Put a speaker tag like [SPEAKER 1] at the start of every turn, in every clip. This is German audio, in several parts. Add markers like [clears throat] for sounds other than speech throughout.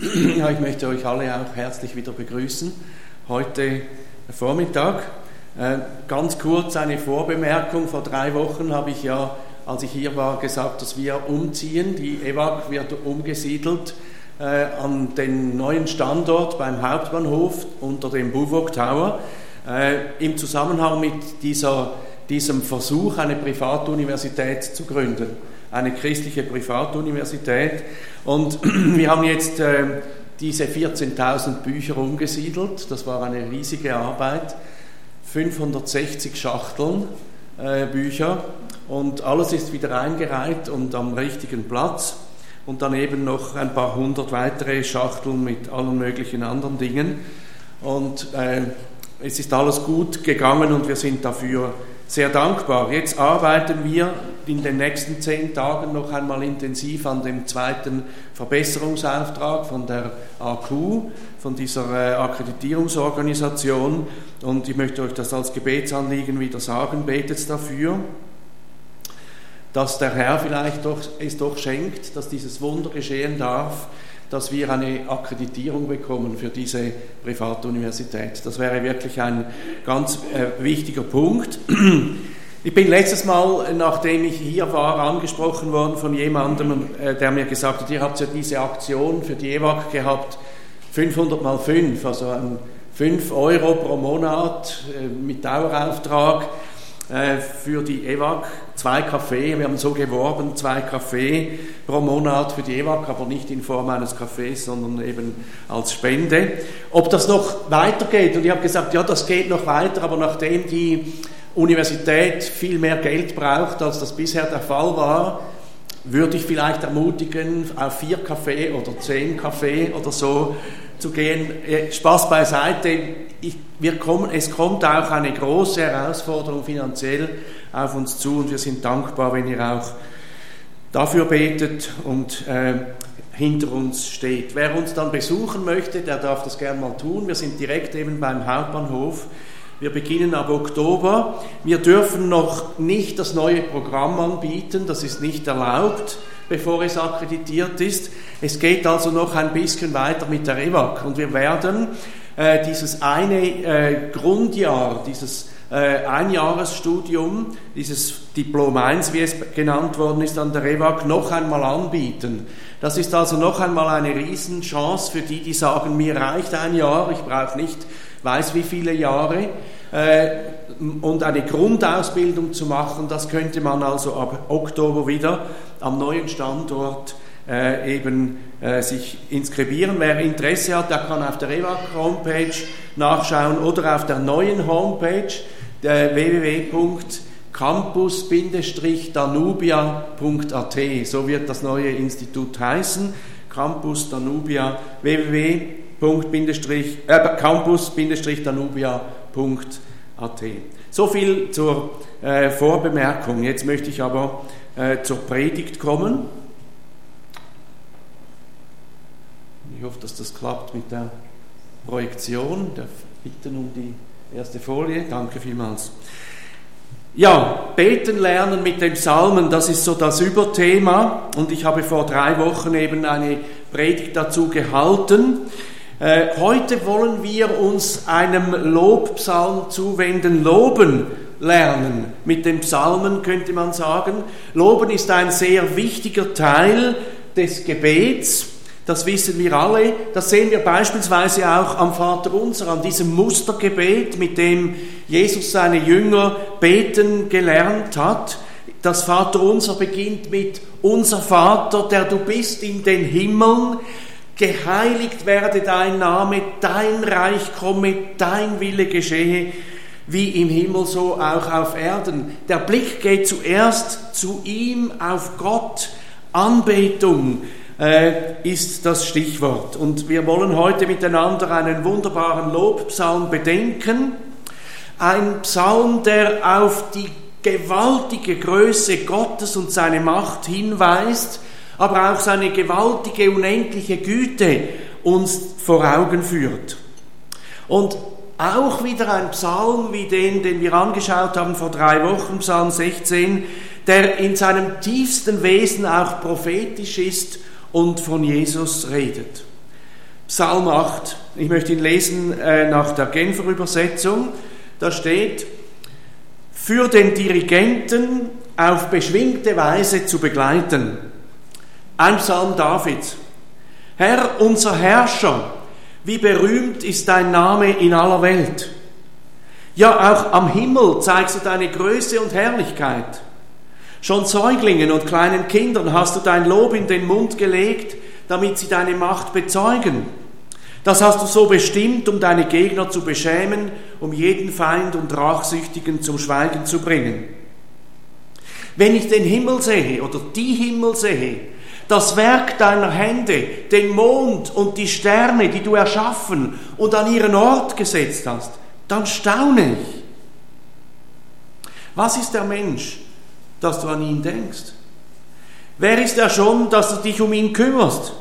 [SPEAKER 1] Ja, ich möchte euch alle auch herzlich wieder begrüßen. Heute Vormittag. Äh, ganz kurz eine Vorbemerkung. Vor drei Wochen habe ich ja, als ich hier war, gesagt, dass wir umziehen. Die EWAG wird umgesiedelt äh, an den neuen Standort beim Hauptbahnhof unter dem Buwok Tower. Äh, Im Zusammenhang mit dieser, diesem Versuch, eine Privatuniversität zu gründen eine christliche Privatuniversität. Und [clears throat] wir haben jetzt äh, diese 14.000 Bücher umgesiedelt. Das war eine riesige Arbeit. 560 Schachteln äh, Bücher und alles ist wieder eingereiht und am richtigen Platz. Und daneben noch ein paar hundert weitere Schachteln mit allen möglichen anderen Dingen. Und äh, es ist alles gut gegangen und wir sind dafür sehr dankbar. Jetzt arbeiten wir in den nächsten zehn Tagen noch einmal intensiv an dem zweiten Verbesserungsauftrag von der AQ, von dieser äh, Akkreditierungsorganisation. Und ich möchte euch das als Gebetsanliegen wieder sagen, betet dafür, dass der Herr vielleicht doch, es doch schenkt, dass dieses Wunder geschehen darf, dass wir eine Akkreditierung bekommen für diese Privatuniversität. Das wäre wirklich ein ganz äh, wichtiger Punkt. Ich bin letztes Mal, nachdem ich hier war, angesprochen worden von jemandem, äh, der mir gesagt hat, ihr habt ja diese Aktion für die EWAG gehabt, 500 mal 5, also 5 Euro pro Monat äh, mit Dauerauftrag äh, für die EWAG zwei Kaffee. Wir haben so geworben, zwei Kaffee pro Monat für die EWAG, aber nicht in Form eines Kaffees, sondern eben als Spende. Ob das noch weitergeht, und ich habe gesagt, ja, das geht noch weiter, aber nachdem die Universität viel mehr Geld braucht, als das bisher der Fall war, würde ich vielleicht ermutigen, auf vier Kaffee oder zehn Kaffee oder so zu gehen. Spaß beiseite. Ich, wir kommen, es kommt auch eine große Herausforderung finanziell auf uns zu und wir sind dankbar, wenn ihr auch dafür betet und äh, hinter uns steht. Wer uns dann besuchen möchte, der darf das gerne mal tun. Wir sind direkt eben beim Hauptbahnhof. Wir beginnen ab Oktober. Wir dürfen noch nicht das neue Programm anbieten, das ist nicht erlaubt bevor es akkreditiert ist. Es geht also noch ein bisschen weiter mit der EWAC und wir werden äh, dieses eine äh, Grundjahr, dieses äh, Einjahresstudium, dieses Diplom 1, wie es genannt worden ist, an der EWAC noch einmal anbieten. Das ist also noch einmal eine Riesenchance für die, die sagen, mir reicht ein Jahr, ich brauche nicht weiß wie viele Jahre. Äh, und eine Grundausbildung zu machen, das könnte man also ab Oktober wieder am neuen Standort äh, eben äh, sich inskribieren. Wer Interesse hat, der kann auf der EWAC-Homepage nachschauen oder auf der neuen Homepage der www.campus-danubia.at. So wird das neue Institut heißen. Campus Danubia www.campus-danubia.at. So viel zur äh, Vorbemerkung. Jetzt möchte ich aber äh, zur Predigt kommen. Ich hoffe, dass das klappt mit der Projektion. Der Bitten um die erste Folie. Danke vielmals. Ja, beten lernen mit den Psalmen, das ist so das Überthema. Und ich habe vor drei Wochen eben eine Predigt dazu gehalten. Äh, heute wollen wir uns einem Lobpsalm zuwenden, loben lernen. Mit den Psalmen könnte man sagen. Loben ist ein sehr wichtiger Teil des Gebets. Das wissen wir alle. Das sehen wir beispielsweise auch am Vater Unser, an diesem Mustergebet, mit dem Jesus seine Jünger beten gelernt hat. Das Vater Unser beginnt mit Unser Vater, der du bist in den Himmeln, geheiligt werde dein Name, dein Reich komme, dein Wille geschehe, wie im Himmel so auch auf Erden. Der Blick geht zuerst zu ihm, auf Gott, Anbetung, äh, ist das Stichwort. Und wir wollen heute miteinander einen wunderbaren Lobpsalm bedenken. Ein Psalm, der auf die gewaltige Größe Gottes und seine Macht hinweist, aber auch seine gewaltige, unendliche Güte uns vor Augen führt. Und auch wieder ein Psalm wie den, den wir angeschaut haben vor drei Wochen, Psalm 16, der in seinem tiefsten Wesen auch prophetisch ist und von Jesus redet. Psalm 8. Ich möchte ihn lesen äh, nach der Genfer Übersetzung. Da steht, für den Dirigenten auf beschwingte Weise zu begleiten. Ein Psalm Davids. Herr, unser Herrscher, wie berühmt ist dein Name in aller Welt. Ja, auch am Himmel zeigst du deine Größe und Herrlichkeit. Schon Säuglingen und kleinen Kindern hast du dein Lob in den Mund gelegt, damit sie deine Macht bezeugen. Das hast du so bestimmt, um deine Gegner zu beschämen, um jeden Feind und Rachsüchtigen zum Schweigen zu bringen. Wenn ich den Himmel sehe oder die Himmel sehe, das Werk deiner Hände, den Mond und die Sterne, die du erschaffen und an ihren Ort gesetzt hast, dann staune ich. Was ist der Mensch, dass du an ihn denkst? Wer ist er schon, dass du dich um ihn kümmerst?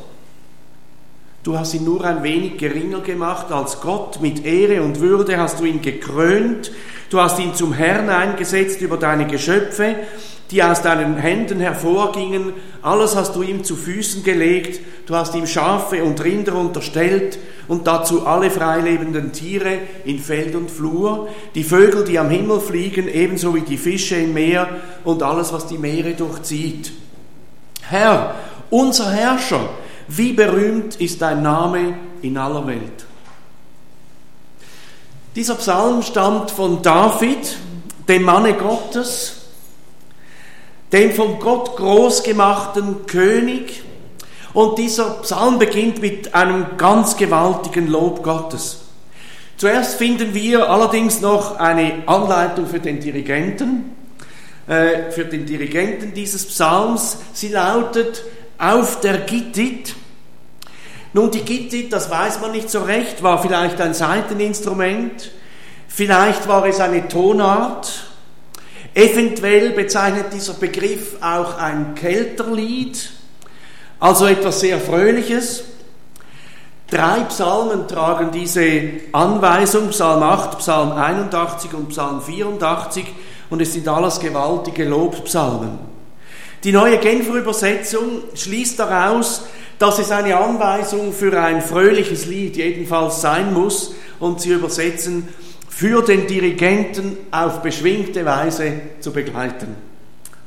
[SPEAKER 1] Du hast ihn nur ein wenig geringer gemacht als Gott. Mit Ehre und Würde hast du ihn gekrönt. Du hast ihn zum Herrn eingesetzt über deine Geschöpfe, die aus deinen Händen hervorgingen. Alles hast du ihm zu Füßen gelegt. Du hast ihm Schafe und Rinder unterstellt und dazu alle freilebenden Tiere in Feld und Flur, die Vögel, die am Himmel fliegen, ebenso wie die Fische im Meer und alles, was die Meere durchzieht. Herr, unser Herrscher, wie berühmt ist dein Name in aller Welt. Dieser Psalm stammt von David, dem Manne Gottes, dem von Gott großgemachten König. Und dieser Psalm beginnt mit einem ganz gewaltigen Lob Gottes. Zuerst finden wir allerdings noch eine Anleitung für den Dirigenten, äh, für den Dirigenten dieses Psalms. Sie lautet, auf der Gittit. Nun, die Gittit, das weiß man nicht so recht, war vielleicht ein Saiteninstrument, vielleicht war es eine Tonart, eventuell bezeichnet dieser Begriff auch ein Kelterlied, also etwas sehr Fröhliches. Drei Psalmen tragen diese Anweisung, Psalm 8, Psalm 81 und Psalm 84, und es sind alles gewaltige Lobpsalmen. Die neue Genfer Übersetzung schließt daraus, dass es eine Anweisung für ein fröhliches Lied jedenfalls sein muss und sie übersetzen, für den Dirigenten auf beschwingte Weise zu begleiten.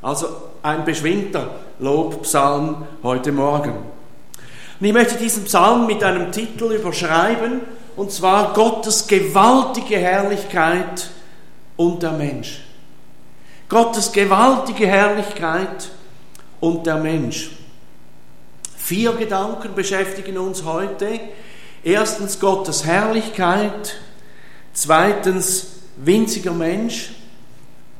[SPEAKER 1] Also ein beschwingter Lobpsalm heute Morgen. Und ich möchte diesen Psalm mit einem Titel überschreiben, und zwar Gottes gewaltige Herrlichkeit und der Mensch. Gottes gewaltige Herrlichkeit und der Mensch. Vier Gedanken beschäftigen uns heute. Erstens Gottes Herrlichkeit, zweitens winziger Mensch,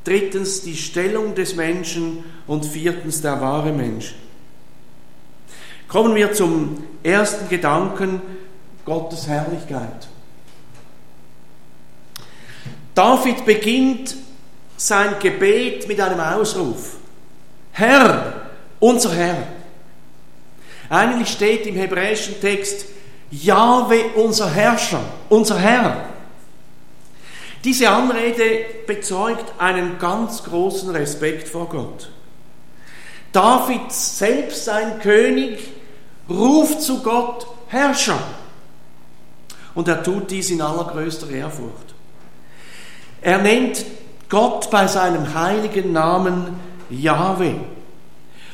[SPEAKER 1] drittens die Stellung des Menschen und viertens der wahre Mensch. Kommen wir zum ersten Gedanken, Gottes Herrlichkeit. David beginnt sein Gebet mit einem Ausruf. Herr, unser Herr. Eigentlich steht im hebräischen Text Jahwe, unser Herrscher, unser Herr. Diese Anrede bezeugt einen ganz großen Respekt vor Gott. David selbst, sein König, ruft zu Gott Herrscher. Und er tut dies in allergrößter Ehrfurcht. Er nennt Gott bei seinem heiligen Namen Jahwe.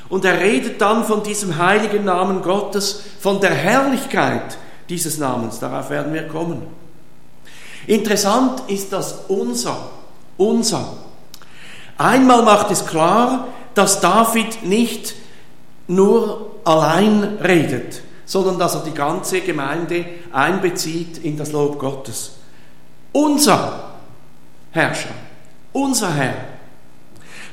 [SPEAKER 1] Und er redet dann von diesem heiligen Namen Gottes, von der Herrlichkeit dieses Namens. Darauf werden wir kommen. Interessant ist das unser, unser. Einmal macht es klar, dass David nicht nur allein redet, sondern dass er die ganze Gemeinde einbezieht in das Lob Gottes. Unser Herrscher, unser Herr,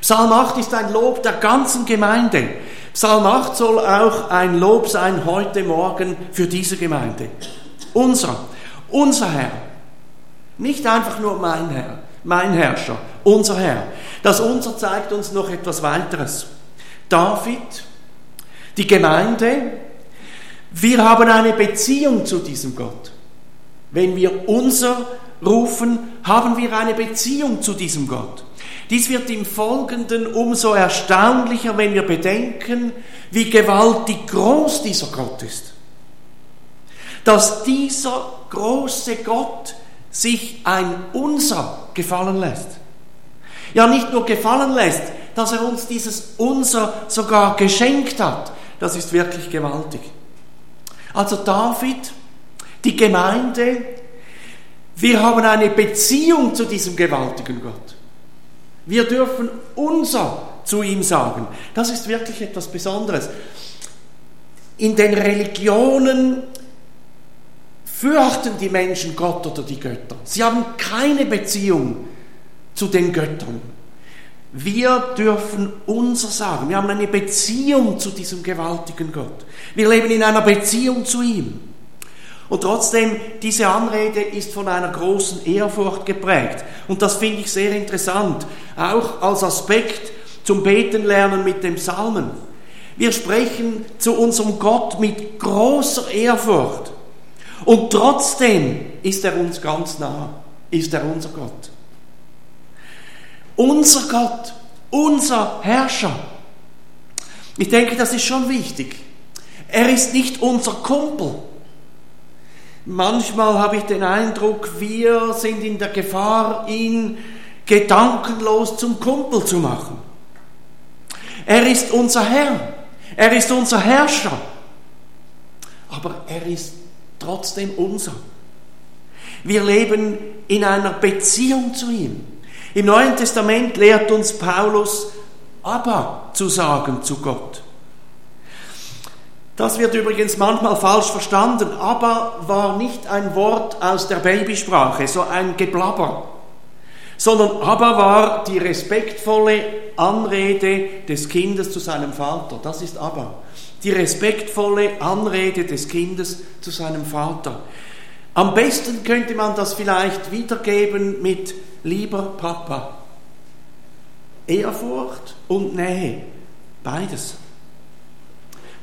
[SPEAKER 1] Psalm 8 ist ein Lob der ganzen Gemeinde. Psalm 8 soll auch ein Lob sein heute Morgen für diese Gemeinde. Unser, unser Herr. Nicht einfach nur mein Herr, mein Herrscher, unser Herr. Das unser zeigt uns noch etwas weiteres. David, die Gemeinde, wir haben eine Beziehung zu diesem Gott. Wenn wir unser rufen, haben wir eine Beziehung zu diesem Gott. Dies wird im Folgenden umso erstaunlicher, wenn wir bedenken, wie gewaltig groß dieser Gott ist. dass dieser große Gott sich ein Unser gefallen lässt. Ja, nicht nur gefallen lässt, dass er uns dieses Unser sogar geschenkt hat. Das ist wirklich gewaltig. Also David, die Gemeinde, wir haben eine Beziehung zu diesem gewaltigen Gott. Wir dürfen unser zu ihm sagen. Das ist wirklich etwas Besonderes. In den Religionen fürchten die Menschen Gott oder die Götter. Sie haben keine Beziehung zu den Göttern. Wir dürfen unser sagen. Wir haben eine Beziehung zu diesem gewaltigen Gott. Wir leben in einer Beziehung zu ihm. Und trotzdem, diese Anrede ist von einer großen Ehrfurcht geprägt. Und das finde ich sehr interessant, auch als Aspekt zum Beten lernen mit dem Psalmen. Wir sprechen zu unserem Gott mit großer Ehrfurcht. Und trotzdem ist er uns ganz nah, ist er unser Gott. Unser Gott, unser Herrscher. Ich denke, das ist schon wichtig. Er ist nicht unser Kumpel. Manchmal habe ich den Eindruck, wir sind in der Gefahr, ihn gedankenlos zum Kumpel zu machen. Er ist unser Herr, er ist unser Herrscher, aber er ist trotzdem unser. Wir leben in einer Beziehung zu ihm. Im Neuen Testament lehrt uns Paulus, aber zu sagen zu Gott. Das wird übrigens manchmal falsch verstanden. Aber war nicht ein Wort aus der Babysprache, so ein Geblabber, sondern aber war die respektvolle Anrede des Kindes zu seinem Vater. Das ist aber. Die respektvolle Anrede des Kindes zu seinem Vater. Am besten könnte man das vielleicht wiedergeben mit lieber Papa. Ehrfurcht und Nähe, beides.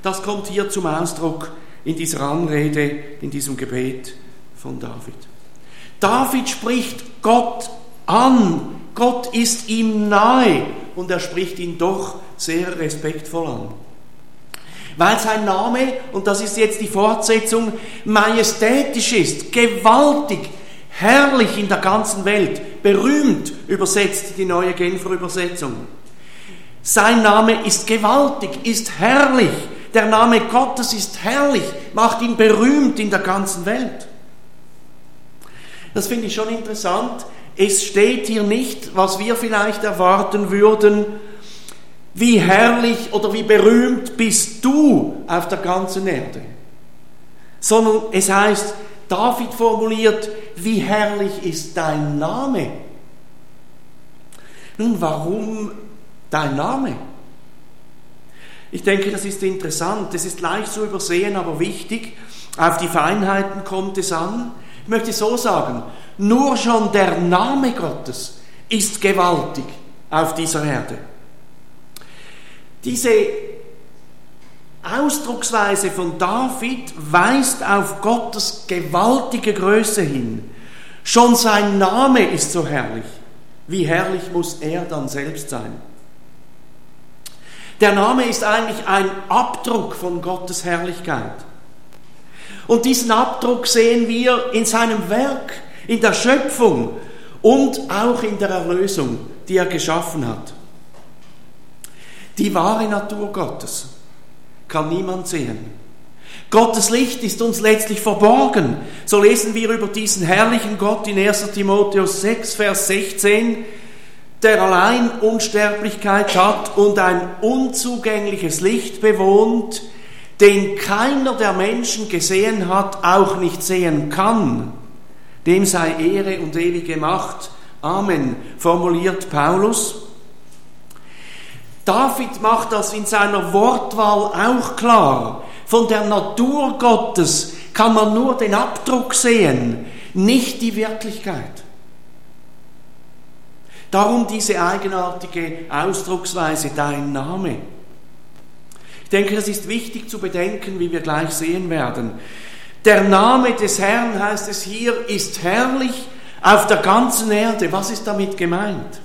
[SPEAKER 1] Das kommt hier zum Ausdruck in dieser Anrede, in diesem Gebet von David. David spricht Gott an. Gott ist ihm nahe und er spricht ihn doch sehr respektvoll an. Weil sein Name, und das ist jetzt die Fortsetzung, majestätisch ist, gewaltig, herrlich in der ganzen Welt, berühmt, übersetzt die neue Genfer Übersetzung. Sein Name ist gewaltig, ist herrlich. Der Name Gottes ist herrlich, macht ihn berühmt in der ganzen Welt. Das finde ich schon interessant. Es steht hier nicht, was wir vielleicht erwarten würden, wie herrlich oder wie berühmt bist du auf der ganzen Erde, sondern es heißt, David formuliert, wie herrlich ist dein Name. Nun, warum dein Name? Ich denke, das ist interessant. Es ist leicht zu übersehen, aber wichtig. Auf die Feinheiten kommt es an. Ich möchte so sagen, nur schon der Name Gottes ist gewaltig auf dieser Erde. Diese Ausdrucksweise von David weist auf Gottes gewaltige Größe hin. Schon sein Name ist so herrlich. Wie herrlich muss er dann selbst sein? Der Name ist eigentlich ein Abdruck von Gottes Herrlichkeit. Und diesen Abdruck sehen wir in seinem Werk, in der Schöpfung und auch in der Erlösung, die er geschaffen hat. Die wahre Natur Gottes kann niemand sehen. Gottes Licht ist uns letztlich verborgen. So lesen wir über diesen herrlichen Gott in 1 Timotheus 6, Vers 16, der allein Unsterblichkeit hat und ein unzugängliches Licht bewohnt, den keiner der Menschen gesehen hat, auch nicht sehen kann. Dem sei Ehre und ewige Macht. Amen, formuliert Paulus. David macht das in seiner Wortwahl auch klar. Von der Natur Gottes kann man nur den Abdruck sehen, nicht die Wirklichkeit. Darum diese eigenartige Ausdrucksweise, dein Name. Ich denke, das ist wichtig zu bedenken, wie wir gleich sehen werden. Der Name des Herrn, heißt es hier, ist herrlich auf der ganzen Erde. Was ist damit gemeint?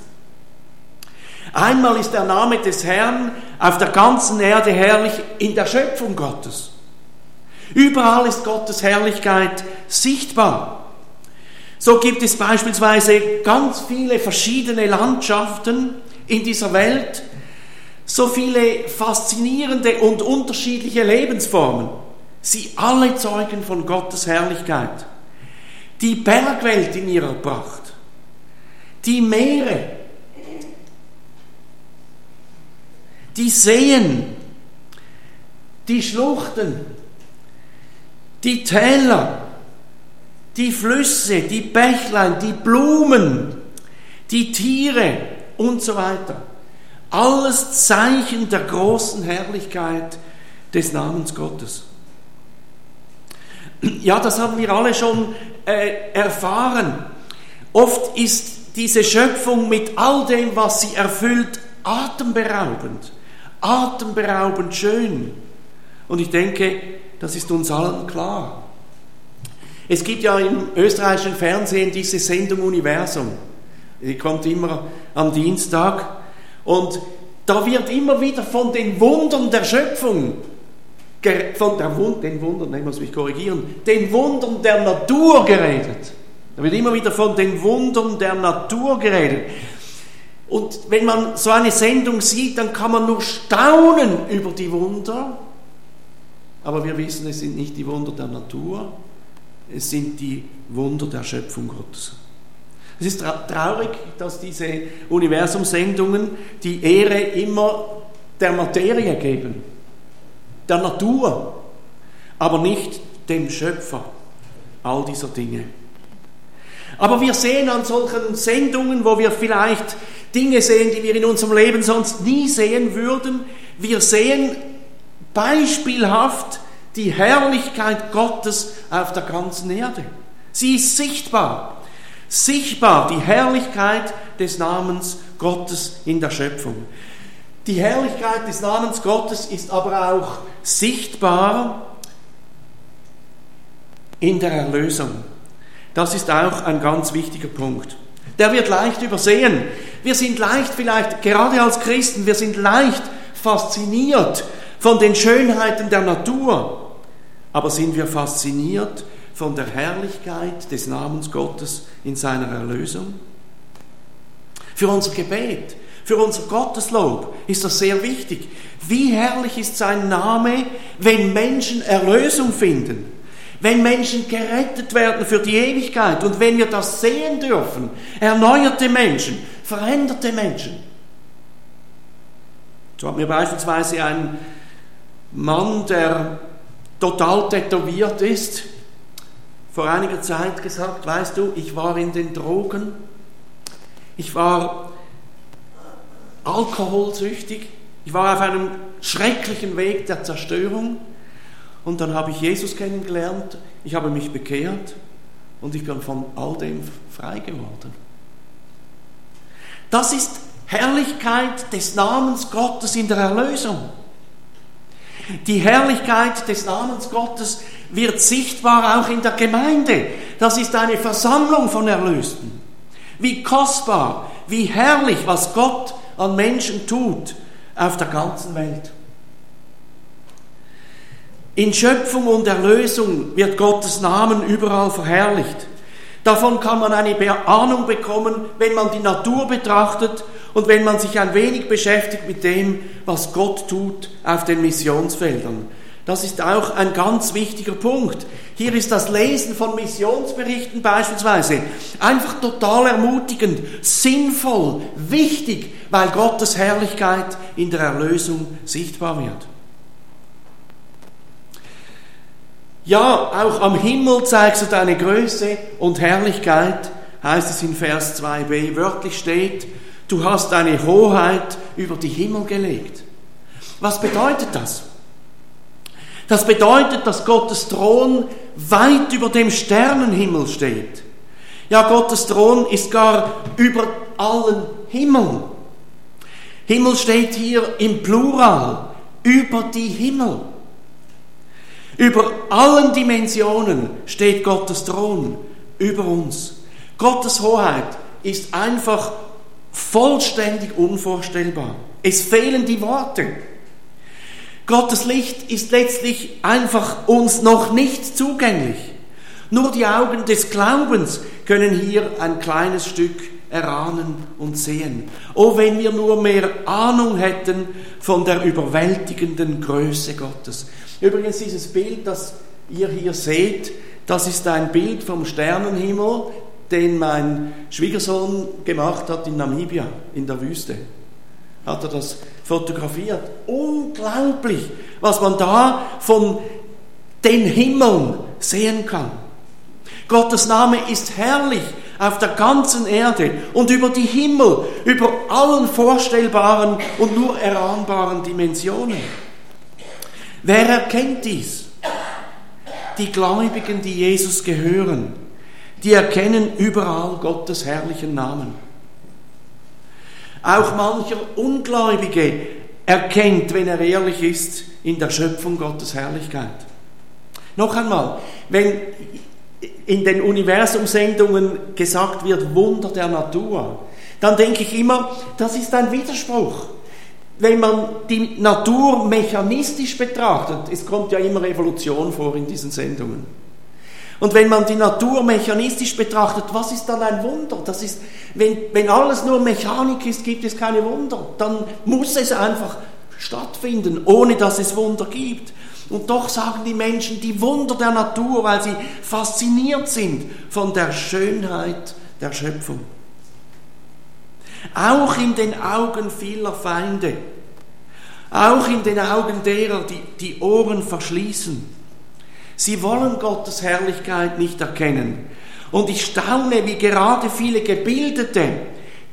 [SPEAKER 1] Einmal ist der Name des Herrn auf der ganzen Erde herrlich in der Schöpfung Gottes. Überall ist Gottes Herrlichkeit sichtbar. So gibt es beispielsweise ganz viele verschiedene Landschaften in dieser Welt, so viele faszinierende und unterschiedliche Lebensformen. Sie alle zeugen von Gottes Herrlichkeit. Die Bergwelt in ihrer Pracht, die Meere, die Seen, die Schluchten, die Täler, die Flüsse, die Bächlein, die Blumen, die Tiere und so weiter. Alles Zeichen der großen Herrlichkeit des Namens Gottes. Ja, das haben wir alle schon äh, erfahren. Oft ist diese Schöpfung mit all dem, was sie erfüllt, atemberaubend, atemberaubend schön. Und ich denke, das ist uns allen klar. Es gibt ja im österreichischen Fernsehen diese Sendung Universum. Die kommt immer am Dienstag. Und da wird immer wieder von den Wundern der Schöpfung, von der Wund, den Wundern, ich muss mich korrigieren, den Wundern der Natur geredet. Da wird immer wieder von den Wundern der Natur geredet. Und wenn man so eine Sendung sieht, dann kann man nur staunen über die Wunder. Aber wir wissen, es sind nicht die Wunder der Natur, es sind die Wunder der Schöpfung Gottes. Es ist traurig, dass diese Universumsendungen die Ehre immer der Materie geben, der Natur, aber nicht dem Schöpfer all dieser Dinge. Aber wir sehen an solchen Sendungen, wo wir vielleicht Dinge sehen, die wir in unserem Leben sonst nie sehen würden, wir sehen beispielhaft die Herrlichkeit Gottes auf der ganzen Erde. Sie ist sichtbar. Sichtbar die Herrlichkeit des Namens Gottes in der Schöpfung. Die Herrlichkeit des Namens Gottes ist aber auch sichtbar in der Erlösung. Das ist auch ein ganz wichtiger Punkt. Der wird leicht übersehen. Wir sind leicht vielleicht, gerade als Christen, wir sind leicht fasziniert von den Schönheiten der Natur. Aber sind wir fasziniert von der Herrlichkeit des Namens Gottes in seiner Erlösung? Für unser Gebet, für unser Gotteslob ist das sehr wichtig. Wie herrlich ist sein Name, wenn Menschen Erlösung finden, wenn Menschen gerettet werden für die Ewigkeit und wenn wir das sehen dürfen, erneuerte Menschen, veränderte Menschen. So hat mir beispielsweise ein Mann, der total tätowiert ist, vor einiger Zeit gesagt, weißt du, ich war in den Drogen, ich war alkoholsüchtig, ich war auf einem schrecklichen Weg der Zerstörung und dann habe ich Jesus kennengelernt, ich habe mich bekehrt und ich bin von all dem frei geworden. Das ist Herrlichkeit des Namens Gottes in der Erlösung. Die Herrlichkeit des Namens Gottes wird sichtbar auch in der Gemeinde. Das ist eine Versammlung von Erlösten. Wie kostbar, wie herrlich, was Gott an Menschen tut auf der ganzen Welt. In Schöpfung und Erlösung wird Gottes Namen überall verherrlicht. Davon kann man eine Ahnung bekommen, wenn man die Natur betrachtet und wenn man sich ein wenig beschäftigt mit dem, was Gott tut auf den Missionsfeldern. Das ist auch ein ganz wichtiger Punkt. Hier ist das Lesen von Missionsberichten beispielsweise einfach total ermutigend, sinnvoll, wichtig, weil Gottes Herrlichkeit in der Erlösung sichtbar wird. Ja, auch am Himmel zeigst du deine Größe und Herrlichkeit, heißt es in Vers 2b. Wörtlich steht, du hast deine Hoheit über die Himmel gelegt. Was bedeutet das? Das bedeutet, dass Gottes Thron weit über dem Sternenhimmel steht. Ja, Gottes Thron ist gar über allen Himmeln. Himmel steht hier im Plural, über die Himmel. Über allen Dimensionen steht Gottes Thron über uns. Gottes Hoheit ist einfach vollständig unvorstellbar. Es fehlen die Worte. Gottes Licht ist letztlich einfach uns noch nicht zugänglich. Nur die Augen des Glaubens können hier ein kleines Stück erahnen und sehen. Oh, wenn wir nur mehr Ahnung hätten von der überwältigenden Größe Gottes. Übrigens dieses Bild, das ihr hier seht, das ist ein Bild vom Sternenhimmel, den mein Schwiegersohn gemacht hat in Namibia, in der Wüste. Hat er das fotografiert. Unglaublich, was man da von den Himmeln sehen kann. Gottes Name ist herrlich auf der ganzen Erde und über die Himmel, über allen vorstellbaren und nur erahnbaren Dimensionen. Wer erkennt dies? Die Gläubigen, die Jesus gehören, die erkennen überall Gottes herrlichen Namen. Auch mancher Ungläubige erkennt, wenn er ehrlich ist, in der Schöpfung Gottes Herrlichkeit. Noch einmal, wenn in den Universumsendungen gesagt wird, Wunder der Natur, dann denke ich immer, das ist ein Widerspruch. Wenn man die Natur mechanistisch betrachtet, es kommt ja immer Evolution vor in diesen Sendungen. Und wenn man die Natur mechanistisch betrachtet, was ist dann ein Wunder? Das ist, wenn, wenn alles nur Mechanik ist, gibt es keine Wunder. Dann muss es einfach stattfinden, ohne dass es Wunder gibt. Und doch sagen die Menschen die Wunder der Natur, weil sie fasziniert sind von der Schönheit der Schöpfung. Auch in den Augen vieler Feinde, auch in den Augen derer, die die Ohren verschließen. Sie wollen Gottes Herrlichkeit nicht erkennen. Und ich staune, wie gerade viele Gebildete,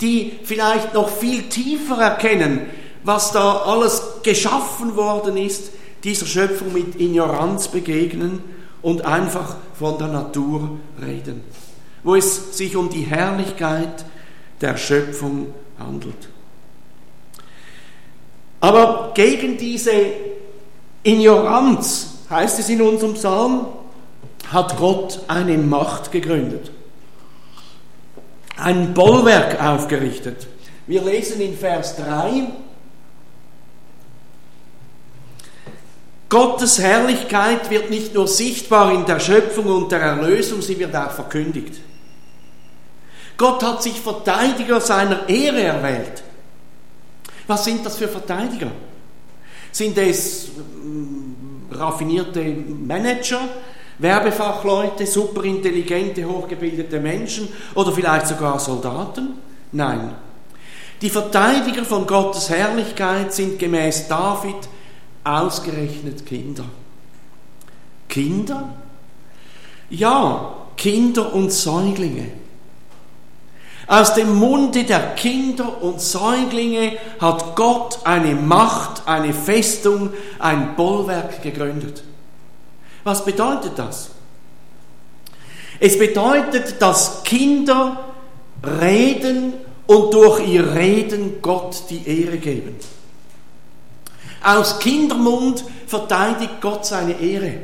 [SPEAKER 1] die vielleicht noch viel tiefer erkennen, was da alles geschaffen worden ist, dieser Schöpfung mit Ignoranz begegnen und einfach von der Natur reden, wo es sich um die Herrlichkeit der Schöpfung handelt. Aber gegen diese Ignoranz, heißt es in unserem Psalm, hat Gott eine Macht gegründet, ein Bollwerk aufgerichtet. Wir lesen in Vers 3, Gottes Herrlichkeit wird nicht nur sichtbar in der Schöpfung und der Erlösung, sie wird auch verkündigt. Gott hat sich Verteidiger seiner Ehre erwählt. Was sind das für Verteidiger? Sind es mm, raffinierte Manager, Werbefachleute, superintelligente, hochgebildete Menschen oder vielleicht sogar Soldaten? Nein. Die Verteidiger von Gottes Herrlichkeit sind gemäß David Ausgerechnet Kinder. Kinder? Ja, Kinder und Säuglinge. Aus dem Munde der Kinder und Säuglinge hat Gott eine Macht, eine Festung, ein Bollwerk gegründet. Was bedeutet das? Es bedeutet, dass Kinder reden und durch ihr Reden Gott die Ehre geben. Aus Kindermund verteidigt Gott seine Ehre,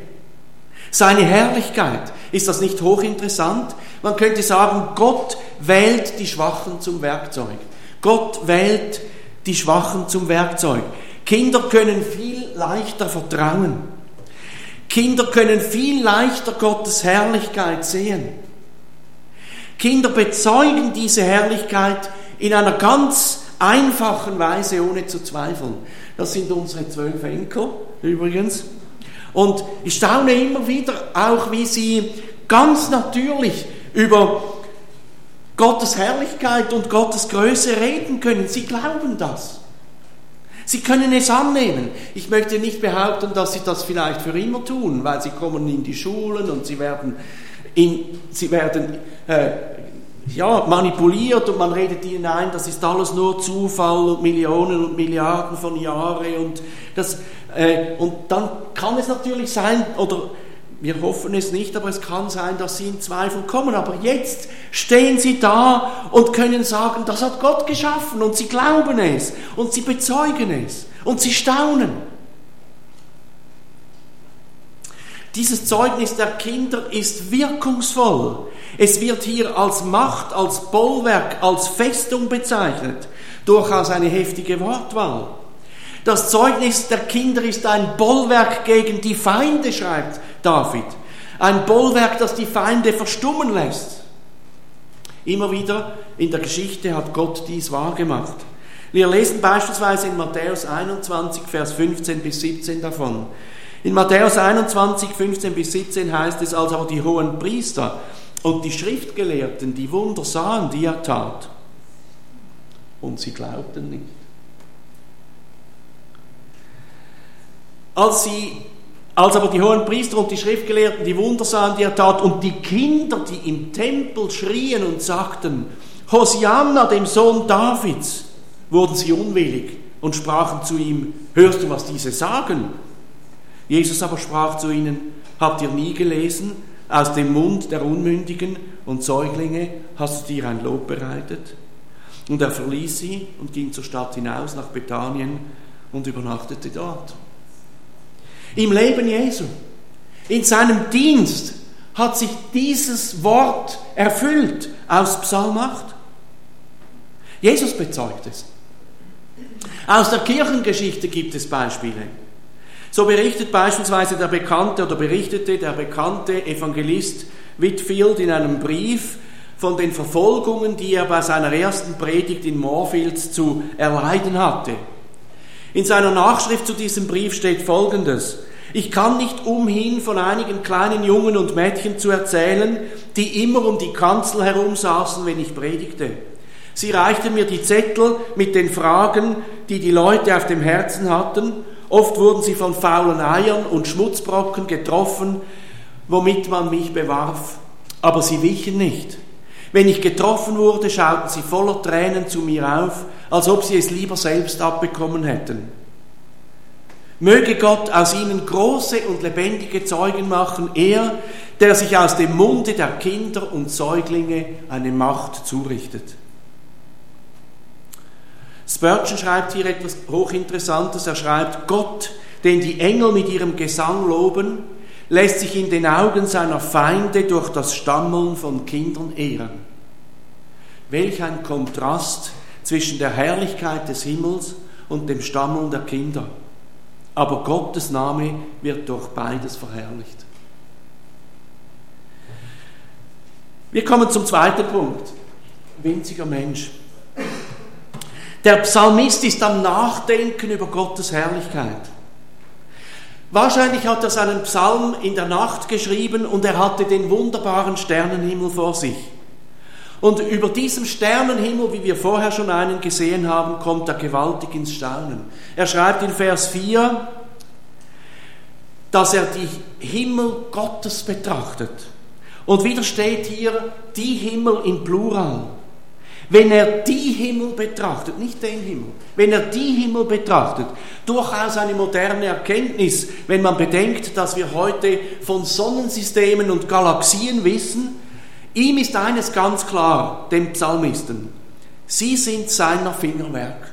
[SPEAKER 1] seine Herrlichkeit. Ist das nicht hochinteressant? Man könnte sagen, Gott wählt die Schwachen zum Werkzeug. Gott wählt die Schwachen zum Werkzeug. Kinder können viel leichter vertrauen. Kinder können viel leichter Gottes Herrlichkeit sehen. Kinder bezeugen diese Herrlichkeit in einer ganz einfachen Weise, ohne zu zweifeln. Das sind unsere zwölf Enkel übrigens. Und ich staune immer wieder auch, wie sie ganz natürlich über Gottes Herrlichkeit und Gottes Größe reden können. Sie glauben das. Sie können es annehmen. Ich möchte nicht behaupten, dass sie das vielleicht für immer tun, weil sie kommen in die Schulen und sie werden, in, sie werden äh, ja, manipuliert und man redet ihnen ein, das ist alles nur Zufall und Millionen und Milliarden von Jahren und das äh, und dann kann es natürlich sein oder wir hoffen es nicht, aber es kann sein, dass sie in Zweifel kommen. Aber jetzt stehen sie da und können sagen, das hat Gott geschaffen und sie glauben es und sie bezeugen es und sie staunen. Dieses Zeugnis der Kinder ist wirkungsvoll. Es wird hier als Macht, als Bollwerk, als Festung bezeichnet. Durchaus eine heftige Wortwahl. Das Zeugnis der Kinder ist ein Bollwerk gegen die Feinde, schreibt David. Ein Bollwerk, das die Feinde verstummen lässt. Immer wieder in der Geschichte hat Gott dies wahrgemacht. Wir lesen beispielsweise in Matthäus 21, Vers 15 bis 17 davon. In Matthäus 21, 15 bis 17 heißt es, als aber die hohen Priester und die Schriftgelehrten die Wunder sahen, die er tat, und sie glaubten nicht. Als, sie, als aber die hohen Priester und die Schriftgelehrten die Wunder sahen, die er tat, und die Kinder, die im Tempel schrien und sagten, Hosianna, dem Sohn Davids, wurden sie unwillig und sprachen zu ihm, hörst du, was diese sagen? Jesus aber sprach zu ihnen, habt ihr nie gelesen, aus dem Mund der Unmündigen und Säuglinge hast du dir ein Lob bereitet? Und er verließ sie und ging zur Stadt hinaus nach Bethanien und übernachtete dort. Im Leben Jesu, in seinem Dienst hat sich dieses Wort erfüllt aus Psalm 8. Jesus bezeugt es. Aus der Kirchengeschichte gibt es Beispiele. So berichtet beispielsweise der bekannte oder berichtete der bekannte Evangelist Whitfield in einem Brief von den Verfolgungen, die er bei seiner ersten Predigt in Moorfields zu erleiden hatte. In seiner Nachschrift zu diesem Brief steht Folgendes. Ich kann nicht umhin, von einigen kleinen Jungen und Mädchen zu erzählen, die immer um die Kanzel herum saßen, wenn ich predigte. Sie reichten mir die Zettel mit den Fragen, die die Leute auf dem Herzen hatten. Oft wurden sie von faulen Eiern und Schmutzbrocken getroffen, womit man mich bewarf. Aber sie wichen nicht. Wenn ich getroffen wurde, schauten sie voller Tränen zu mir auf, als ob sie es lieber selbst abbekommen hätten. Möge Gott aus ihnen große und lebendige Zeugen machen, er, der sich aus dem Munde der Kinder und Säuglinge eine Macht zurichtet. Spurgeon schreibt hier etwas Hochinteressantes. Er schreibt, Gott, den die Engel mit ihrem Gesang loben, lässt sich in den Augen seiner Feinde durch das Stammeln von Kindern ehren. Welch ein Kontrast zwischen der Herrlichkeit des Himmels und dem Stammeln der Kinder. Aber Gottes Name wird durch beides verherrlicht. Wir kommen zum zweiten Punkt. Winziger Mensch. Der Psalmist ist am Nachdenken über Gottes Herrlichkeit. Wahrscheinlich hat er seinen Psalm in der Nacht geschrieben und er hatte den wunderbaren Sternenhimmel vor sich. Und über diesem Sternenhimmel, wie wir vorher schon einen gesehen haben, kommt er gewaltig ins Staunen. Er schreibt in Vers 4, dass er die Himmel Gottes betrachtet. Und wieder steht hier die Himmel im Plural. Wenn er die Himmel betrachtet, nicht den Himmel, wenn er die Himmel betrachtet, durchaus eine moderne Erkenntnis, wenn man bedenkt, dass wir heute von Sonnensystemen und Galaxien wissen, ihm ist eines ganz klar, dem Psalmisten, sie sind seiner Fingerwerk.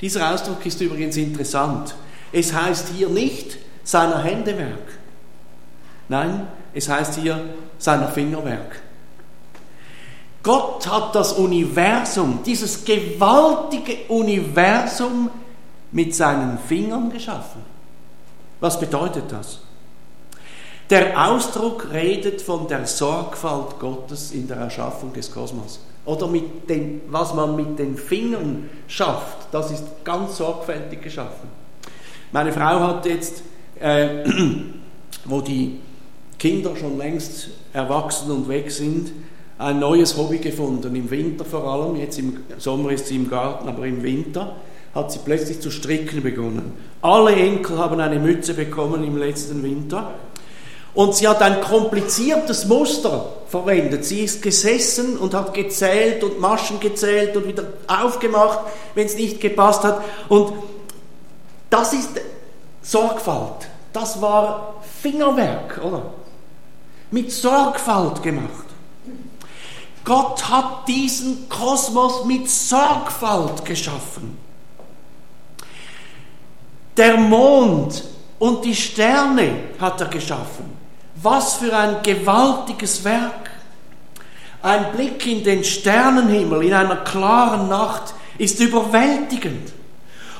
[SPEAKER 1] Dieser Ausdruck ist übrigens interessant. Es heißt hier nicht seiner Händewerk. Nein, es heißt hier seiner Fingerwerk. Gott hat das Universum, dieses gewaltige Universum mit seinen Fingern geschaffen. Was bedeutet das? Der Ausdruck redet von der Sorgfalt Gottes in der Erschaffung des Kosmos. Oder mit den, was man mit den Fingern schafft, das ist ganz sorgfältig geschaffen. Meine Frau hat jetzt, äh, [clears throat] wo die Kinder schon längst erwachsen und weg sind, ein neues Hobby gefunden, im Winter vor allem, jetzt im Sommer ist sie im Garten, aber im Winter hat sie plötzlich zu stricken begonnen. Alle Enkel haben eine Mütze bekommen im letzten Winter und sie hat ein kompliziertes Muster verwendet. Sie ist gesessen und hat gezählt und Maschen gezählt und wieder aufgemacht, wenn es nicht gepasst hat. Und das ist Sorgfalt. Das war Fingerwerk, oder? Mit Sorgfalt gemacht. Gott hat diesen Kosmos mit Sorgfalt geschaffen. Der Mond und die Sterne hat er geschaffen. Was für ein gewaltiges Werk. Ein Blick in den Sternenhimmel in einer klaren Nacht ist überwältigend.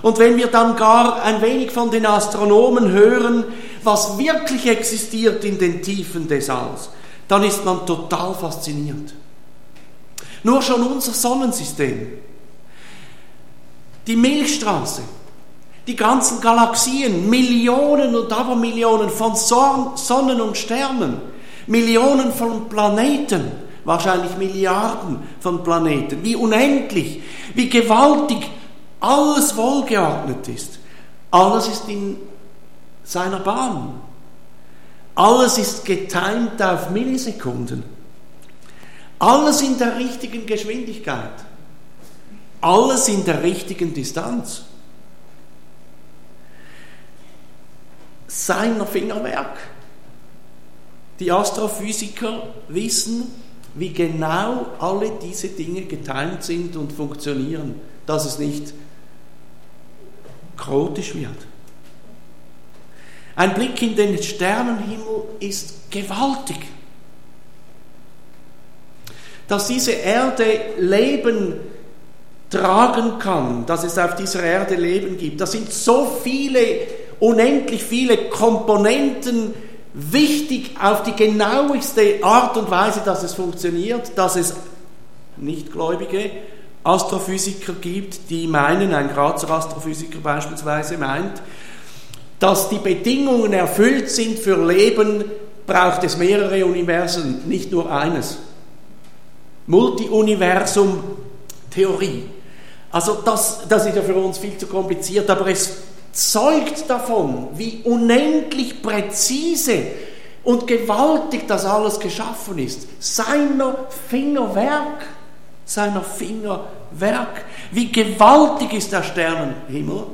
[SPEAKER 1] Und wenn wir dann gar ein wenig von den Astronomen hören, was wirklich existiert in den Tiefen des Alls, dann ist man total fasziniert. Nur schon unser Sonnensystem, die Milchstraße, die ganzen Galaxien, Millionen und Abermillionen von Sonnen und Sternen, Millionen von Planeten, wahrscheinlich Milliarden von Planeten, wie unendlich, wie gewaltig alles wohlgeordnet ist. Alles ist in seiner Bahn. Alles ist getimt auf Millisekunden. Alles in der richtigen Geschwindigkeit. Alles in der richtigen Distanz. Seiner Fingerwerk. Die Astrophysiker wissen, wie genau alle diese Dinge getimt sind und funktionieren, dass es nicht chaotisch wird. Ein Blick in den Sternenhimmel ist gewaltig. Dass diese Erde Leben tragen kann, dass es auf dieser Erde Leben gibt, da sind so viele, unendlich viele Komponenten wichtig auf die genaueste Art und Weise, dass es funktioniert, dass es Nichtgläubige Astrophysiker gibt, die meinen, ein Grazer Astrophysiker beispielsweise meint, dass die Bedingungen erfüllt sind für Leben, braucht es mehrere Universen, nicht nur eines. Multiuniversum-Theorie. Also das, das ist ja für uns viel zu kompliziert, aber es zeugt davon, wie unendlich präzise und gewaltig das alles geschaffen ist. Seiner Fingerwerk, seiner Fingerwerk. Wie gewaltig ist der Sternenhimmel.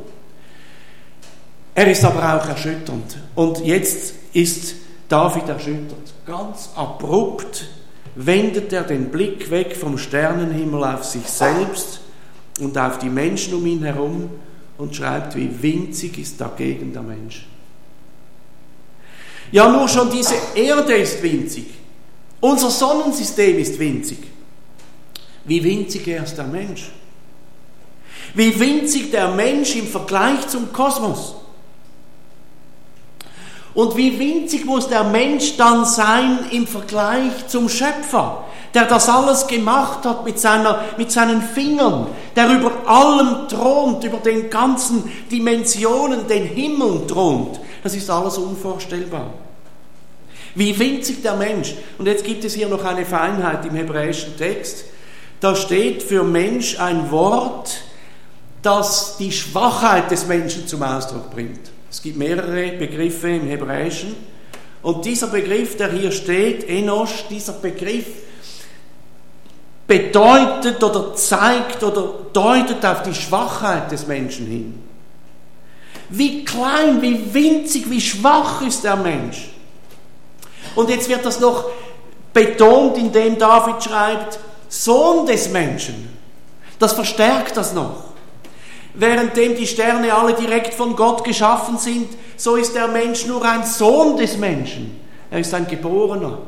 [SPEAKER 1] Er ist aber auch erschütternd. Und jetzt ist David erschüttert. Ganz abrupt wendet er den Blick weg vom Sternenhimmel auf sich selbst und auf die Menschen um ihn herum und schreibt, wie winzig ist dagegen der Mensch. Ja, nur schon diese Erde ist winzig. Unser Sonnensystem ist winzig. Wie winzig er ist der Mensch. Wie winzig der Mensch im Vergleich zum Kosmos. Und wie winzig muss der Mensch dann sein im Vergleich zum Schöpfer, der das alles gemacht hat mit, seiner, mit seinen Fingern, der über allem thront, über den ganzen Dimensionen, den Himmel thront. Das ist alles unvorstellbar. Wie winzig der Mensch. Und jetzt gibt es hier noch eine Feinheit im hebräischen Text. Da steht für Mensch ein Wort, das die Schwachheit des Menschen zum Ausdruck bringt. Es gibt mehrere Begriffe im Hebräischen. Und dieser Begriff, der hier steht, Enosh, dieser Begriff bedeutet oder zeigt oder deutet auf die Schwachheit des Menschen hin. Wie klein, wie winzig, wie schwach ist der Mensch. Und jetzt wird das noch betont, indem David schreibt, Sohn des Menschen. Das verstärkt das noch. Währenddem die Sterne alle direkt von Gott geschaffen sind, so ist der Mensch nur ein Sohn des Menschen. Er ist ein Geborener.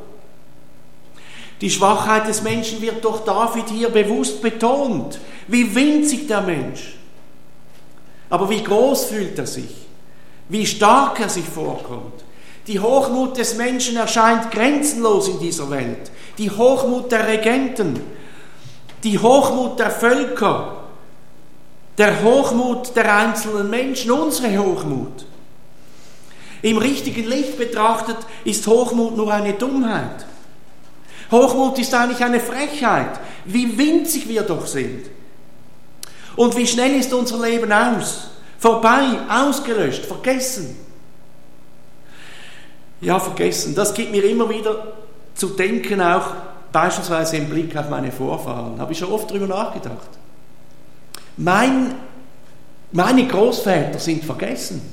[SPEAKER 1] Die Schwachheit des Menschen wird durch David hier bewusst betont. Wie winzig der Mensch. Aber wie groß fühlt er sich? Wie stark er sich vorkommt. Die Hochmut des Menschen erscheint grenzenlos in dieser Welt. Die Hochmut der Regenten, die Hochmut der Völker, der Hochmut der einzelnen Menschen, unsere Hochmut. Im richtigen Licht betrachtet ist Hochmut nur eine Dummheit. Hochmut ist eigentlich eine Frechheit, wie winzig wir doch sind. Und wie schnell ist unser Leben aus, vorbei, ausgelöscht, vergessen. Ja, vergessen. Das gibt mir immer wieder zu denken, auch beispielsweise im Blick auf meine Vorfahren. Habe ich schon oft darüber nachgedacht. Mein, meine Großväter sind vergessen.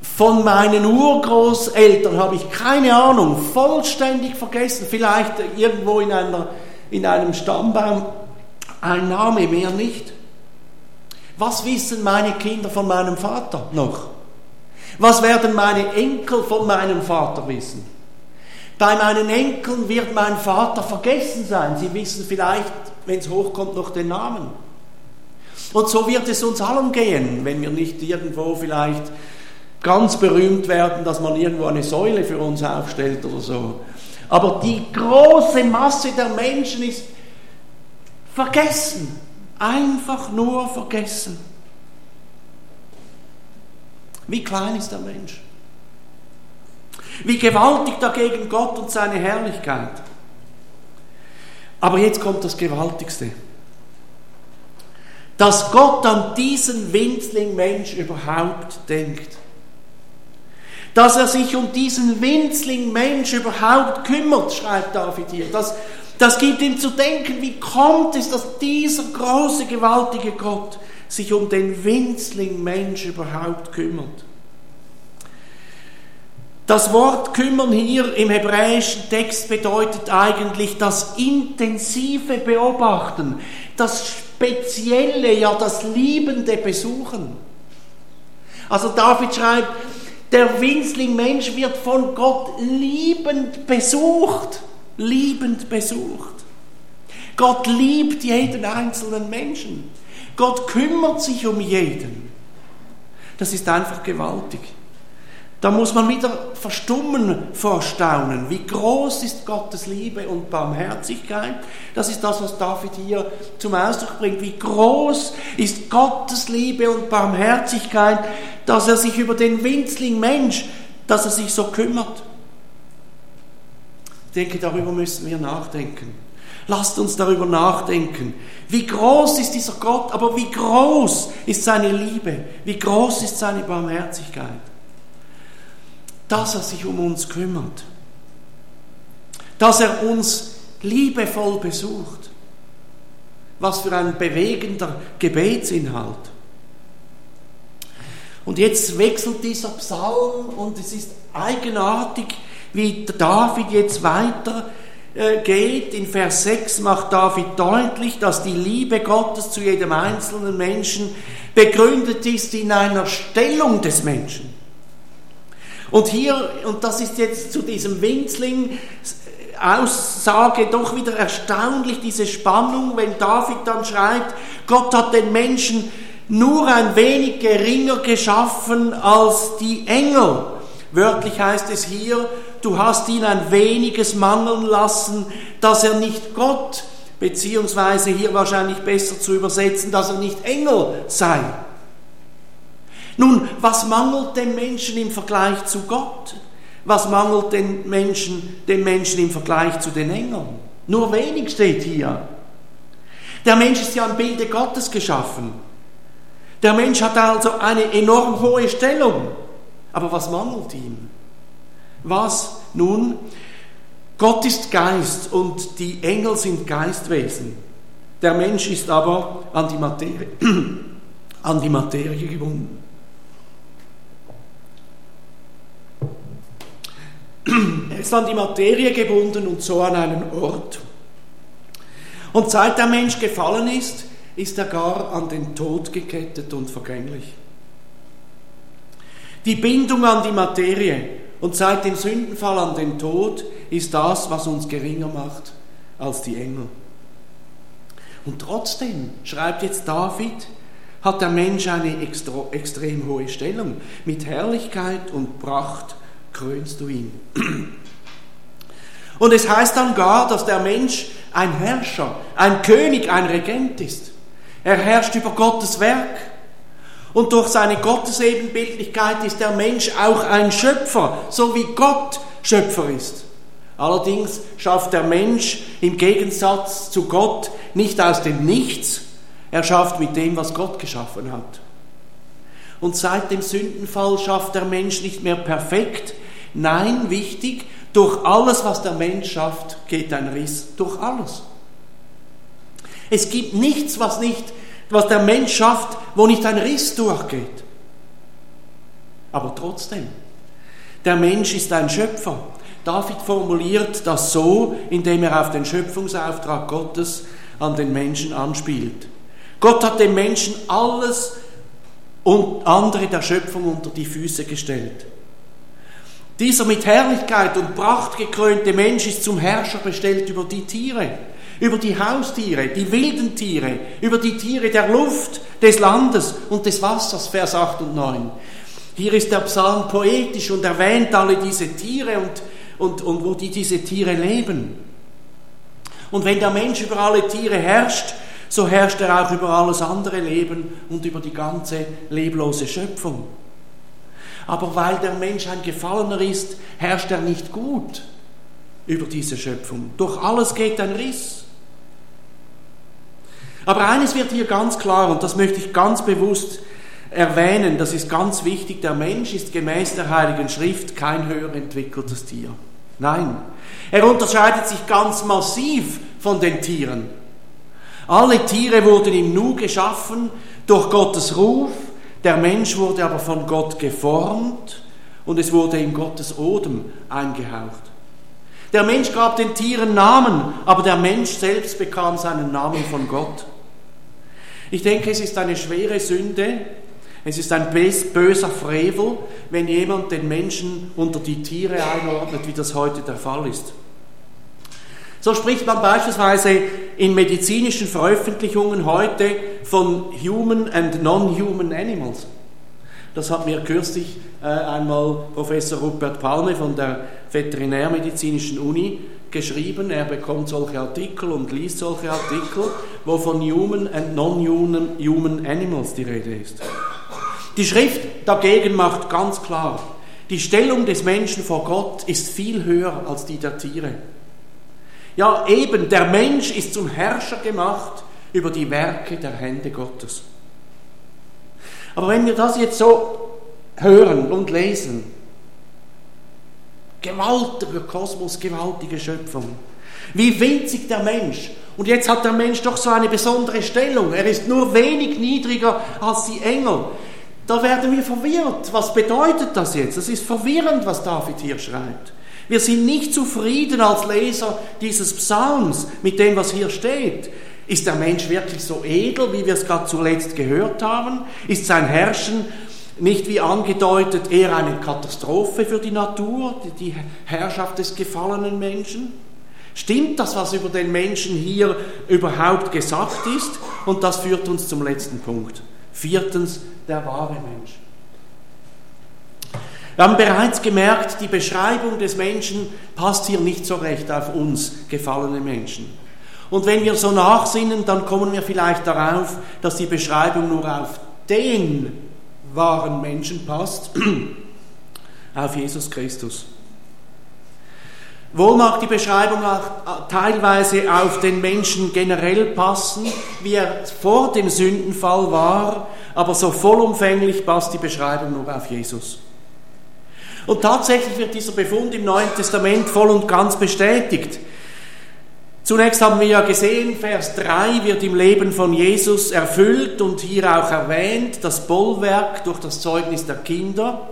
[SPEAKER 1] Von meinen Urgroßeltern habe ich keine Ahnung, vollständig vergessen. Vielleicht irgendwo in, einer, in einem Stammbaum ein Name, mehr nicht. Was wissen meine Kinder von meinem Vater noch? Was werden meine Enkel von meinem Vater wissen? Bei meinen Enkeln wird mein Vater vergessen sein. Sie wissen vielleicht wenn es hochkommt, noch den Namen. Und so wird es uns allen gehen, wenn wir nicht irgendwo vielleicht ganz berühmt werden, dass man irgendwo eine Säule für uns aufstellt oder so. Aber die große Masse der Menschen ist vergessen, einfach nur vergessen. Wie klein ist der Mensch? Wie gewaltig dagegen Gott und seine Herrlichkeit. Aber jetzt kommt das Gewaltigste. Dass Gott an diesen winzling Mensch überhaupt denkt. Dass er sich um diesen winzling Mensch überhaupt kümmert, schreibt David hier. Das, das gibt ihm zu denken, wie kommt es, dass dieser große, gewaltige Gott sich um den winzling Mensch überhaupt kümmert. Das Wort kümmern hier im hebräischen Text bedeutet eigentlich das intensive Beobachten, das spezielle, ja das liebende Besuchen. Also David schreibt, der winzling Mensch wird von Gott liebend besucht, liebend besucht. Gott liebt jeden einzelnen Menschen. Gott kümmert sich um jeden. Das ist einfach gewaltig. Da muss man wieder verstummen vor Staunen. Wie groß ist Gottes Liebe und Barmherzigkeit? Das ist das, was David hier zum Ausdruck bringt. Wie groß ist Gottes Liebe und Barmherzigkeit, dass er sich über den winzling Mensch, dass er sich so kümmert. Ich denke, darüber müssen wir nachdenken. Lasst uns darüber nachdenken. Wie groß ist dieser Gott, aber wie groß ist seine Liebe? Wie groß ist seine Barmherzigkeit? Dass er sich um uns kümmert, dass er uns liebevoll besucht. Was für ein bewegender Gebetsinhalt. Und jetzt wechselt dieser Psalm und es ist eigenartig, wie David jetzt weiter äh, geht. In Vers 6 macht David deutlich, dass die Liebe Gottes zu jedem einzelnen Menschen begründet ist in einer Stellung des Menschen. Und hier, und das ist jetzt zu diesem Winzling, Aussage doch wieder erstaunlich, diese Spannung, wenn David dann schreibt, Gott hat den Menschen nur ein wenig geringer geschaffen als die Engel. Wörtlich heißt es hier, du hast ihn ein weniges mangeln lassen, dass er nicht Gott, beziehungsweise hier wahrscheinlich besser zu übersetzen, dass er nicht Engel sei. Nun, was mangelt dem Menschen im Vergleich zu Gott? Was mangelt den Menschen, dem Menschen im Vergleich zu den Engeln? Nur wenig steht hier. Der Mensch ist ja im Bilde Gottes geschaffen. Der Mensch hat also eine enorm hohe Stellung. Aber was mangelt ihm? Was nun? Gott ist Geist und die Engel sind Geistwesen. Der Mensch ist aber an die Materie, [clears throat] an die Materie gebunden. Er ist an die Materie gebunden und so an einen Ort. Und seit der Mensch gefallen ist, ist er gar an den Tod gekettet und vergänglich. Die Bindung an die Materie und seit dem Sündenfall an den Tod ist das, was uns geringer macht als die Engel. Und trotzdem, schreibt jetzt David, hat der Mensch eine extrem hohe Stellung mit Herrlichkeit und Pracht krönst du ihn. Und es heißt dann gar, dass der Mensch ein Herrscher, ein König, ein Regent ist. Er herrscht über Gottes Werk. Und durch seine Gottesebenbildlichkeit ist der Mensch auch ein Schöpfer, so wie Gott Schöpfer ist. Allerdings schafft der Mensch im Gegensatz zu Gott nicht aus dem Nichts, er schafft mit dem, was Gott geschaffen hat. Und seit dem Sündenfall schafft der Mensch nicht mehr perfekt, Nein, wichtig, durch alles, was der Mensch schafft, geht ein Riss. Durch alles. Es gibt nichts, was, nicht, was der Mensch schafft, wo nicht ein Riss durchgeht. Aber trotzdem, der Mensch ist ein Schöpfer. David formuliert das so, indem er auf den Schöpfungsauftrag Gottes an den Menschen anspielt. Gott hat dem Menschen alles und andere der Schöpfung unter die Füße gestellt. Dieser mit Herrlichkeit und Pracht gekrönte Mensch ist zum Herrscher bestellt über die Tiere, über die Haustiere, die wilden Tiere, über die Tiere der Luft, des Landes und des Wassers, Vers 8 und 9. Hier ist der Psalm poetisch und erwähnt alle diese Tiere und, und, und wo die, diese Tiere leben. Und wenn der Mensch über alle Tiere herrscht, so herrscht er auch über alles andere Leben und über die ganze leblose Schöpfung. Aber weil der Mensch ein Gefallener ist, herrscht er nicht gut über diese Schöpfung. Durch alles geht ein Riss. Aber eines wird hier ganz klar, und das möchte ich ganz bewusst erwähnen, das ist ganz wichtig, der Mensch ist gemäß der Heiligen Schrift kein höher entwickeltes Tier. Nein, er unterscheidet sich ganz massiv von den Tieren. Alle Tiere wurden im Nu geschaffen durch Gottes Ruf, der Mensch wurde aber von Gott geformt und es wurde ihm Gottes Odem eingehaucht. Der Mensch gab den Tieren Namen, aber der Mensch selbst bekam seinen Namen von Gott. Ich denke, es ist eine schwere Sünde, es ist ein böser Frevel, wenn jemand den Menschen unter die Tiere einordnet, wie das heute der Fall ist. So spricht man beispielsweise in medizinischen Veröffentlichungen heute von Human and Non-Human Animals. Das hat mir kürzlich äh, einmal Professor Rupert Palme von der Veterinärmedizinischen Uni geschrieben. Er bekommt solche Artikel und liest solche Artikel, wo von Human and Non-Human human Animals die Rede ist. Die Schrift dagegen macht ganz klar, die Stellung des Menschen vor Gott ist viel höher als die der Tiere. Ja, eben, der Mensch ist zum Herrscher gemacht über die Werke der Hände Gottes. Aber wenn wir das jetzt so hören und lesen, gewaltiger Kosmos, gewaltige Schöpfung, wie winzig der Mensch. Und jetzt hat der Mensch doch so eine besondere Stellung. Er ist nur wenig niedriger als die Engel. Da werden wir verwirrt. Was bedeutet das jetzt? Das ist verwirrend, was David hier schreibt. Wir sind nicht zufrieden als Leser dieses Psalms mit dem, was hier steht. Ist der Mensch wirklich so edel, wie wir es gerade zuletzt gehört haben? Ist sein Herrschen nicht wie angedeutet eher eine Katastrophe für die Natur, die Herrschaft des gefallenen Menschen? Stimmt das, was über den Menschen hier überhaupt gesagt ist? Und das führt uns zum letzten Punkt. Viertens, der wahre Mensch. Wir haben bereits gemerkt, die Beschreibung des Menschen passt hier nicht so recht auf uns gefallene Menschen. Und wenn wir so nachsinnen, dann kommen wir vielleicht darauf, dass die Beschreibung nur auf den wahren Menschen passt, [clears throat] auf Jesus Christus. Wohl mag die Beschreibung auch teilweise auf den Menschen generell passen, wie er vor dem Sündenfall war, aber so vollumfänglich passt die Beschreibung nur auf Jesus. Und tatsächlich wird dieser Befund im Neuen Testament voll und ganz bestätigt. Zunächst haben wir ja gesehen, Vers 3 wird im Leben von Jesus erfüllt und hier auch erwähnt, das Bollwerk durch das Zeugnis der Kinder.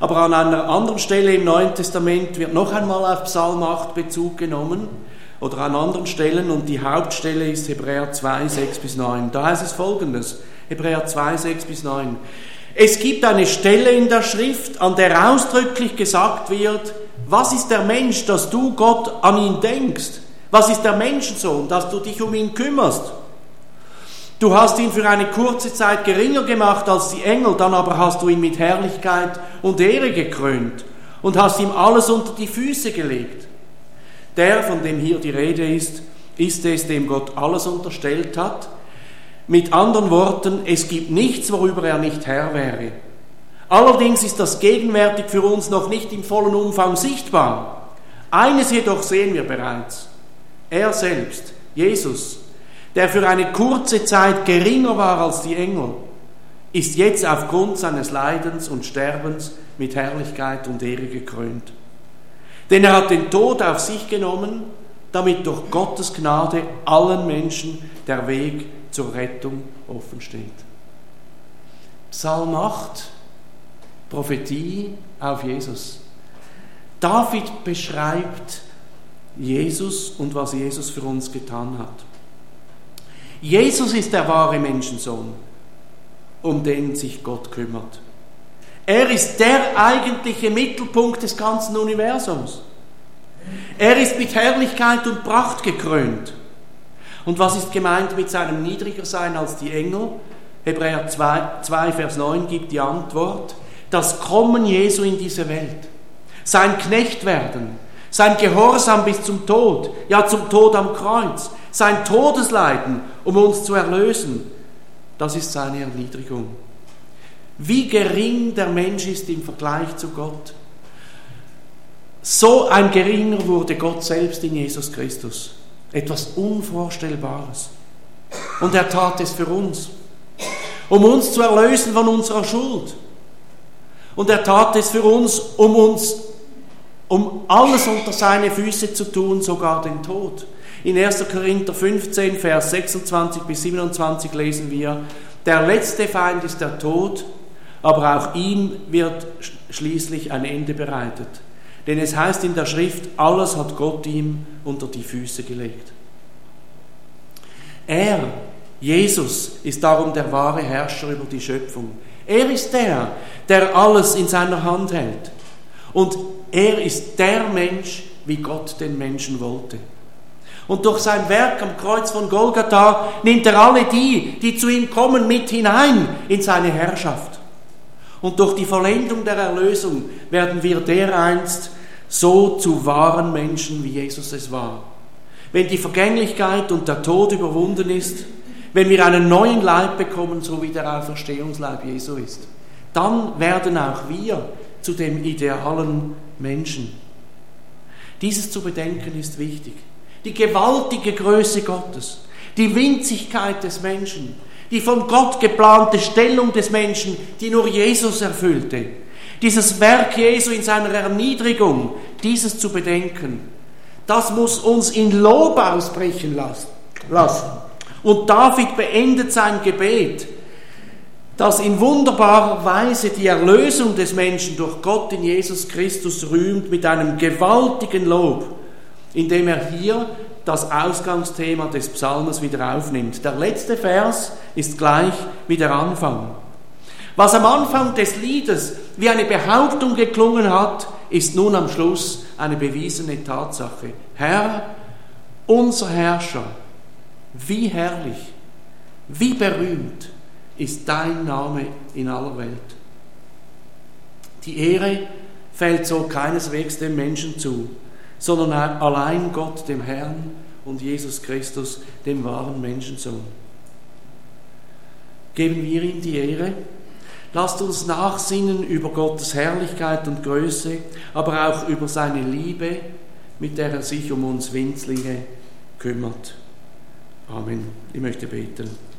[SPEAKER 1] Aber an einer anderen Stelle im Neuen Testament wird noch einmal auf Psalm 8 Bezug genommen oder an anderen Stellen und die Hauptstelle ist Hebräer 2, 6 bis 9. Da heißt es folgendes, Hebräer 2, 6 bis 9. Es gibt eine Stelle in der Schrift, an der ausdrücklich gesagt wird, was ist der Mensch, dass du Gott an ihn denkst? Was ist der Menschensohn, dass du dich um ihn kümmerst? Du hast ihn für eine kurze Zeit geringer gemacht als die Engel, dann aber hast du ihn mit Herrlichkeit und Ehre gekrönt und hast ihm alles unter die Füße gelegt. Der, von dem hier die Rede ist, ist es, dem Gott alles unterstellt hat, mit anderen Worten, es gibt nichts, worüber er nicht Herr wäre. Allerdings ist das gegenwärtig für uns noch nicht im vollen Umfang sichtbar. Eines jedoch sehen wir bereits. Er selbst, Jesus, der für eine kurze Zeit geringer war als die Engel, ist jetzt aufgrund seines Leidens und Sterbens mit Herrlichkeit und Ehre gekrönt. Denn er hat den Tod auf sich genommen, damit durch Gottes Gnade allen Menschen der Weg zur Rettung offen steht. Psalm 8, Prophetie auf Jesus. David beschreibt Jesus und was Jesus für uns getan hat. Jesus ist der wahre Menschensohn, um den sich Gott kümmert. Er ist der eigentliche Mittelpunkt des ganzen Universums. Er ist mit Herrlichkeit und Pracht gekrönt. Und was ist gemeint mit seinem niedriger Sein als die Engel? Hebräer 2, 2, Vers 9 gibt die Antwort. Das Kommen Jesu in diese Welt, sein Knecht werden, sein Gehorsam bis zum Tod, ja zum Tod am Kreuz, sein Todesleiden, um uns zu erlösen, das ist seine Erniedrigung. Wie gering der Mensch ist im Vergleich zu Gott. So ein geringer wurde Gott selbst in Jesus Christus. Etwas Unvorstellbares. Und er tat es für uns, um uns zu erlösen von unserer Schuld. Und er tat es für uns, um uns, um alles unter seine Füße zu tun, sogar den Tod. In 1. Korinther 15, Vers 26 bis 27 lesen wir, der letzte Feind ist der Tod, aber auch ihm wird schließlich ein Ende bereitet. Denn es heißt in der Schrift, alles hat Gott ihm unter die Füße gelegt. Er, Jesus, ist darum der wahre Herrscher über die Schöpfung. Er ist der, der alles in seiner Hand hält. Und er ist der Mensch, wie Gott den Menschen wollte. Und durch sein Werk am Kreuz von Golgatha nimmt er alle die, die zu ihm kommen, mit hinein in seine Herrschaft. Und durch die Vollendung der Erlösung werden wir dereinst so zu wahren Menschen, wie Jesus es war. Wenn die Vergänglichkeit und der Tod überwunden ist, wenn wir einen neuen Leib bekommen, so wie der Auferstehungsleib Jesu ist, dann werden auch wir zu dem idealen Menschen. Dieses zu bedenken ist wichtig. Die gewaltige Größe Gottes, die Winzigkeit des Menschen, die von Gott geplante Stellung des Menschen, die nur Jesus erfüllte, dieses Werk Jesu in seiner Erniedrigung, dieses zu bedenken, das muss uns in Lob ausbrechen lassen. Und David beendet sein Gebet, das in wunderbarer Weise die Erlösung des Menschen durch Gott in Jesus Christus rühmt mit einem gewaltigen Lob, indem er hier das Ausgangsthema des Psalmes wieder aufnimmt. Der letzte Vers ist gleich wie der Anfang. Was am Anfang des Liedes wie eine Behauptung geklungen hat, ist nun am Schluss eine bewiesene Tatsache. Herr, unser Herrscher, wie herrlich, wie berühmt ist dein Name in aller Welt. Die Ehre fällt so keineswegs dem Menschen zu, sondern allein Gott, dem Herrn und Jesus Christus, dem wahren Menschensohn. Geben wir ihm die Ehre Lasst uns nachsinnen über Gottes Herrlichkeit und Größe, aber auch über seine Liebe, mit der er sich um uns Winzlinge kümmert. Amen. Ich möchte beten.